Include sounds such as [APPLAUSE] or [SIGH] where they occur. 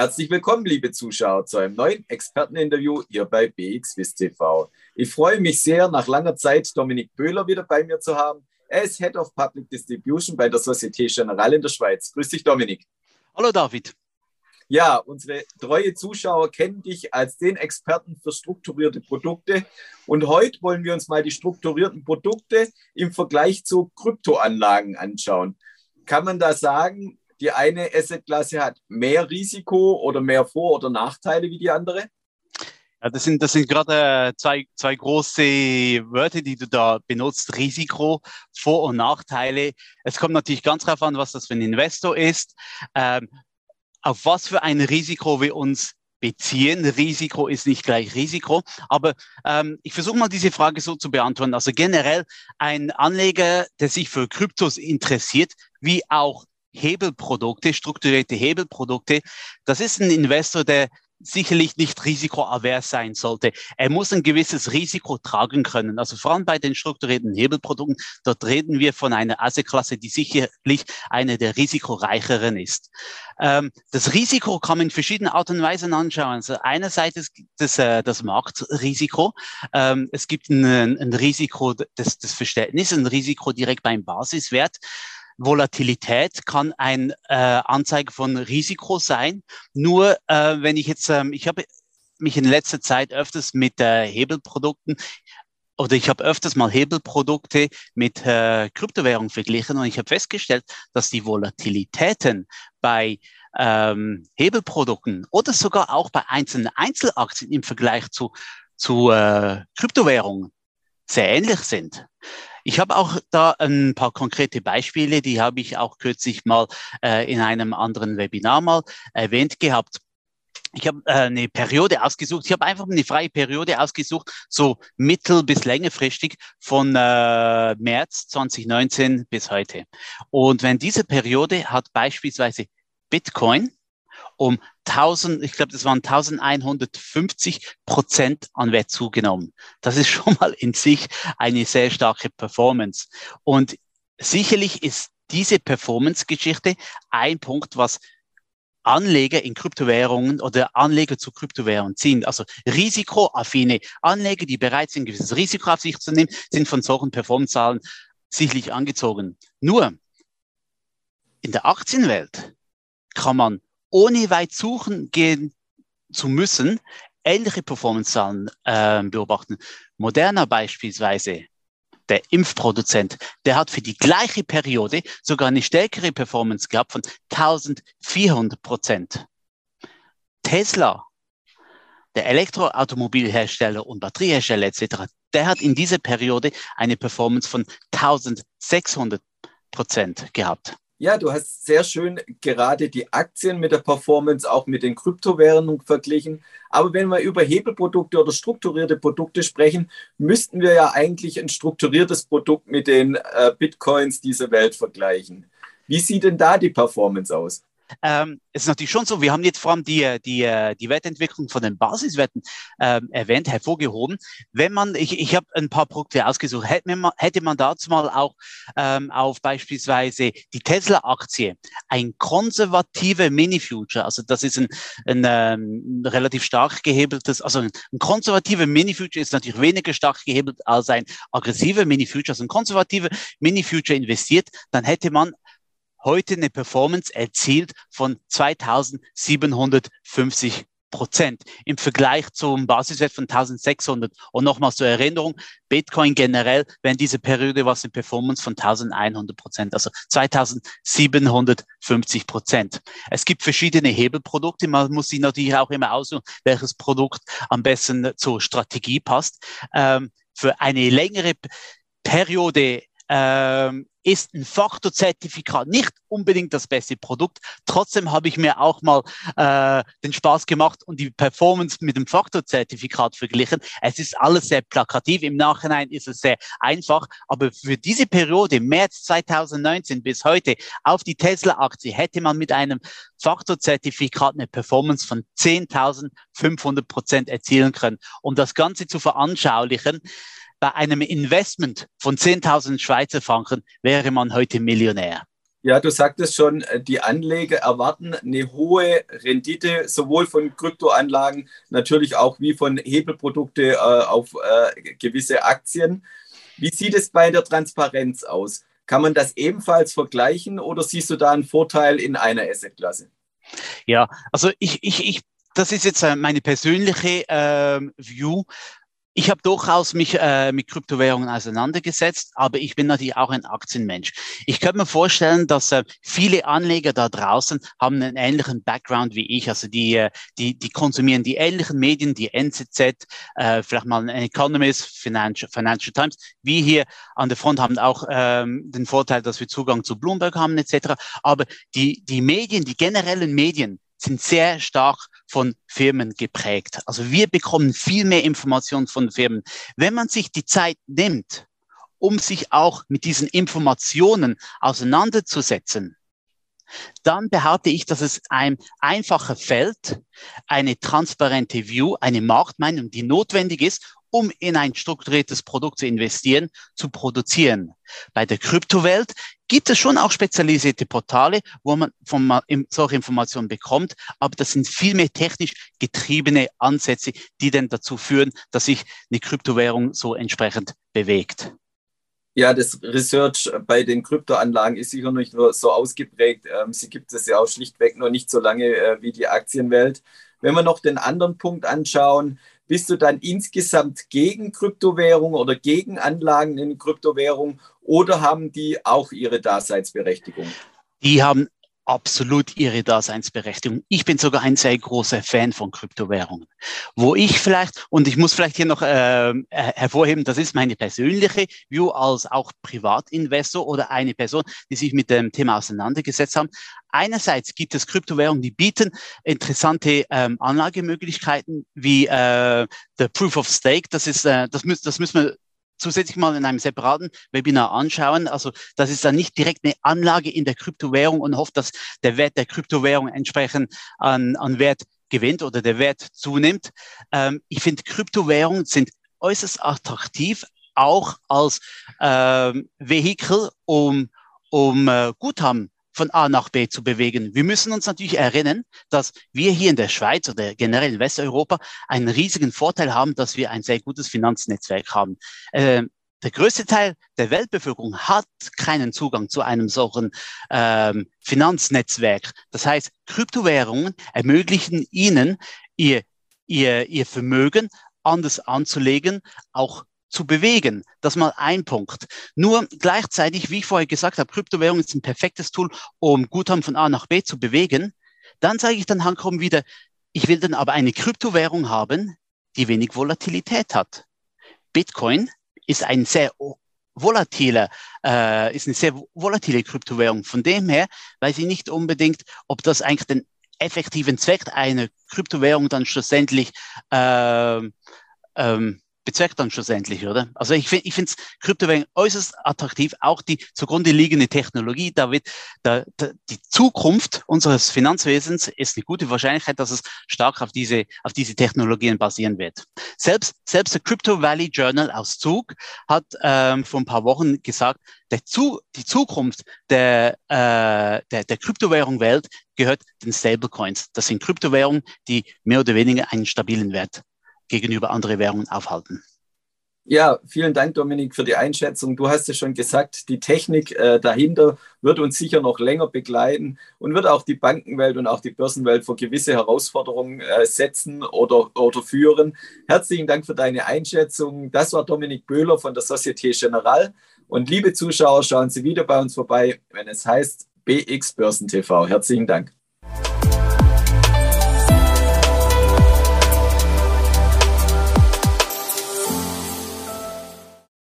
Herzlich willkommen, liebe Zuschauer, zu einem neuen Experteninterview hier bei BXWIS TV. Ich freue mich sehr, nach langer Zeit Dominik Böhler wieder bei mir zu haben. Er ist Head of Public Distribution bei der Société Générale in der Schweiz. Grüß dich, Dominik. Hallo, David. Ja, unsere treue Zuschauer kennen dich als den Experten für strukturierte Produkte. Und heute wollen wir uns mal die strukturierten Produkte im Vergleich zu Kryptoanlagen anschauen. Kann man da sagen, die eine Assetklasse hat mehr Risiko oder mehr Vor- oder Nachteile wie die andere? Ja, das sind, das sind gerade äh, zwei, zwei große Wörter, die du da benutzt. Risiko, Vor- und Nachteile. Es kommt natürlich ganz darauf an, was das für ein Investor ist, ähm, auf was für ein Risiko wir uns beziehen. Risiko ist nicht gleich Risiko. Aber ähm, ich versuche mal diese Frage so zu beantworten. Also generell ein Anleger, der sich für Kryptos interessiert, wie auch Hebelprodukte, strukturierte Hebelprodukte, das ist ein Investor, der sicherlich nicht risikoavers sein sollte. Er muss ein gewisses Risiko tragen können. Also vor allem bei den strukturierten Hebelprodukten, dort reden wir von einer Assetklasse, die sicherlich eine der risikoreicheren ist. Ähm, das Risiko kann man in verschiedenen Art und Weisen anschauen. Also einerseits das, äh, das Marktrisiko. Ähm, es gibt ein, ein Risiko des, des Verständnisses, ein Risiko direkt beim Basiswert. Volatilität kann ein äh, Anzeige von Risiko sein. Nur äh, wenn ich jetzt, ähm, ich habe mich in letzter Zeit öfters mit äh, Hebelprodukten oder ich habe öfters mal Hebelprodukte mit äh, Kryptowährungen verglichen und ich habe festgestellt, dass die Volatilitäten bei ähm, Hebelprodukten oder sogar auch bei einzelnen Einzelaktien im Vergleich zu, zu äh, Kryptowährungen sehr ähnlich sind. Ich habe auch da ein paar konkrete Beispiele, die habe ich auch kürzlich mal äh, in einem anderen Webinar mal erwähnt gehabt. Ich habe äh, eine Periode ausgesucht. Ich habe einfach eine freie Periode ausgesucht, so mittel- bis längerfristig von äh, März 2019 bis heute. Und wenn diese Periode hat beispielsweise Bitcoin um 1000, ich glaube, das waren 1150 Prozent an Wert zugenommen. Das ist [LAUGHS] schon mal in sich eine sehr starke Performance. Und sicherlich ist diese Performance-Geschichte ein Punkt, was Anleger in Kryptowährungen oder Anleger zu Kryptowährungen ziehen. Also risikoaffine Anleger, die bereit sind, gewisses Risiko auf sich zu nehmen, sind von solchen Performance-Zahlen sicherlich angezogen. Nur in der Aktienwelt kann man ohne weit suchen gehen zu müssen, ähnliche Performance-Zahlen äh, beobachten. Moderna beispielsweise, der Impfproduzent, der hat für die gleiche Periode sogar eine stärkere Performance gehabt von 1400 Prozent. Tesla, der Elektroautomobilhersteller und Batteriehersteller etc., der hat in dieser Periode eine Performance von 1600 Prozent gehabt. Ja, du hast sehr schön gerade die Aktien mit der Performance auch mit den Kryptowährungen verglichen. Aber wenn wir über Hebelprodukte oder strukturierte Produkte sprechen, müssten wir ja eigentlich ein strukturiertes Produkt mit den äh, Bitcoins dieser Welt vergleichen. Wie sieht denn da die Performance aus? Ähm, es ist natürlich schon so, wir haben jetzt vor allem die, die, die Wertentwicklung von den Basiswerten ähm, erwähnt, hervorgehoben. Wenn man, ich, ich habe ein paar Produkte ausgesucht, hätte man, hätte man dazu mal auch ähm, auf beispielsweise die Tesla-Aktie, ein konservativer Mini-Future, also das ist ein, ein ähm, relativ stark gehebeltes, also ein, ein konservativer Mini-Future ist natürlich weniger stark gehebelt als ein aggressiver Mini-Future, also ein konservativer Mini-Future investiert, dann hätte man heute eine Performance erzielt von 2750 Prozent im Vergleich zum Basiswert von 1600. Und nochmals zur Erinnerung, Bitcoin generell, wenn diese Periode was eine Performance von 1100 Prozent, also 2750 Prozent. Es gibt verschiedene Hebelprodukte. Man muss sich natürlich auch immer aussuchen, welches Produkt am besten zur Strategie passt. Ähm, für eine längere Periode ähm, ist ein Faktorzertifikat nicht unbedingt das beste Produkt. Trotzdem habe ich mir auch mal äh, den Spaß gemacht und die Performance mit dem Faktorzertifikat verglichen. Es ist alles sehr plakativ. Im Nachhinein ist es sehr einfach. Aber für diese Periode, März 2019 bis heute, auf die Tesla-Aktie hätte man mit einem Faktorzertifikat eine Performance von 10.500 Prozent erzielen können. Um das Ganze zu veranschaulichen, bei einem Investment von 10.000 Schweizer Franken wäre man heute Millionär. Ja, du sagtest schon, die Anleger erwarten eine hohe Rendite, sowohl von Kryptoanlagen, natürlich auch wie von Hebelprodukte äh, auf äh, gewisse Aktien. Wie sieht es bei der Transparenz aus? Kann man das ebenfalls vergleichen oder siehst du da einen Vorteil in einer Assetklasse? Ja, also ich, ich, ich das ist jetzt äh, meine persönliche äh, View ich habe durchaus mich äh, mit Kryptowährungen auseinandergesetzt, aber ich bin natürlich auch ein Aktienmensch. Ich könnte mir vorstellen, dass äh, viele Anleger da draußen haben einen ähnlichen Background wie ich. Also die, äh, die, die konsumieren die ähnlichen Medien, die NZZ, äh, vielleicht mal ein Economist, Financial, Financial Times. Wir hier an der Front haben auch ähm, den Vorteil, dass wir Zugang zu Bloomberg haben etc. Aber die, die Medien, die generellen Medien, sind sehr stark von Firmen geprägt. Also wir bekommen viel mehr Informationen von Firmen. Wenn man sich die Zeit nimmt, um sich auch mit diesen Informationen auseinanderzusetzen, dann behaupte ich, dass es ein einfacher fällt, eine transparente View, eine Marktmeinung, die notwendig ist, um in ein strukturiertes Produkt zu investieren, zu produzieren. Bei der Kryptowelt gibt es schon auch spezialisierte Portale, wo man von solche Informationen bekommt, aber das sind viel mehr technisch getriebene Ansätze, die dann dazu führen, dass sich eine Kryptowährung so entsprechend bewegt. Ja, das Research bei den Kryptoanlagen ist sicher nicht nur so ausgeprägt. Ähm, sie gibt es ja auch schlichtweg noch nicht so lange äh, wie die Aktienwelt. Wenn wir noch den anderen Punkt anschauen, bist du dann insgesamt gegen Kryptowährung oder gegen Anlagen in Kryptowährung oder haben die auch ihre Daseinsberechtigung? Die haben absolut ihre Daseinsberechtigung. Ich bin sogar ein sehr großer Fan von Kryptowährungen. Wo ich vielleicht, und ich muss vielleicht hier noch äh, hervorheben, das ist meine persönliche View als auch Privatinvestor oder eine Person, die sich mit dem Thema auseinandergesetzt haben. Einerseits gibt es Kryptowährungen, die bieten interessante ähm, Anlagemöglichkeiten wie äh, der Proof of Stake. Das ist, äh, das, müssen, das müssen wir zusätzlich mal in einem separaten Webinar anschauen. Also das ist dann nicht direkt eine Anlage in der Kryptowährung und hofft, dass der Wert der Kryptowährung entsprechend an, an Wert gewinnt oder der Wert zunimmt. Ähm, ich finde, Kryptowährungen sind äußerst attraktiv, auch als ähm, Vehikel, um, um äh, Guthaben von A nach B zu bewegen. Wir müssen uns natürlich erinnern, dass wir hier in der Schweiz oder generell in Westeuropa einen riesigen Vorteil haben, dass wir ein sehr gutes Finanznetzwerk haben. Äh, der größte Teil der Weltbevölkerung hat keinen Zugang zu einem solchen ähm, Finanznetzwerk. Das heißt, Kryptowährungen ermöglichen ihnen, ihr, ihr, ihr Vermögen anders anzulegen, auch zu bewegen. Das mal ein Punkt. Nur gleichzeitig, wie ich vorher gesagt habe, Kryptowährung ist ein perfektes Tool, um Guthaben von A nach B zu bewegen. Dann sage ich dann Hankom wieder, ich will dann aber eine Kryptowährung haben, die wenig Volatilität hat. Bitcoin ist ein sehr volatiler, äh, ist eine sehr volatile Kryptowährung. Von dem her weiß ich nicht unbedingt, ob das eigentlich den effektiven Zweck einer Kryptowährung dann schlussendlich äh, ähm, bezweckt dann schlussendlich, oder? Also ich finde ich finde Kryptowährungen äußerst attraktiv, auch die zugrunde liegende Technologie, da wird da, da, die Zukunft unseres Finanzwesens ist eine gute Wahrscheinlichkeit, dass es stark auf diese, auf diese Technologien basieren wird. Selbst, selbst der Crypto Valley Journal aus Zug hat ähm, vor ein paar Wochen gesagt, der Zu, die Zukunft der, äh, der, der Kryptowährung-Welt gehört den Stablecoins. Das sind Kryptowährungen, die mehr oder weniger einen stabilen Wert gegenüber anderen Währungen aufhalten. Ja, vielen Dank, Dominik, für die Einschätzung. Du hast ja schon gesagt, die Technik äh, dahinter wird uns sicher noch länger begleiten und wird auch die Bankenwelt und auch die Börsenwelt vor gewisse Herausforderungen äh, setzen oder, oder führen. Herzlichen Dank für deine Einschätzung. Das war Dominik Böhler von der Societe Generale. Und liebe Zuschauer, schauen Sie wieder bei uns vorbei, wenn es heißt BX Börsen TV. Herzlichen Dank.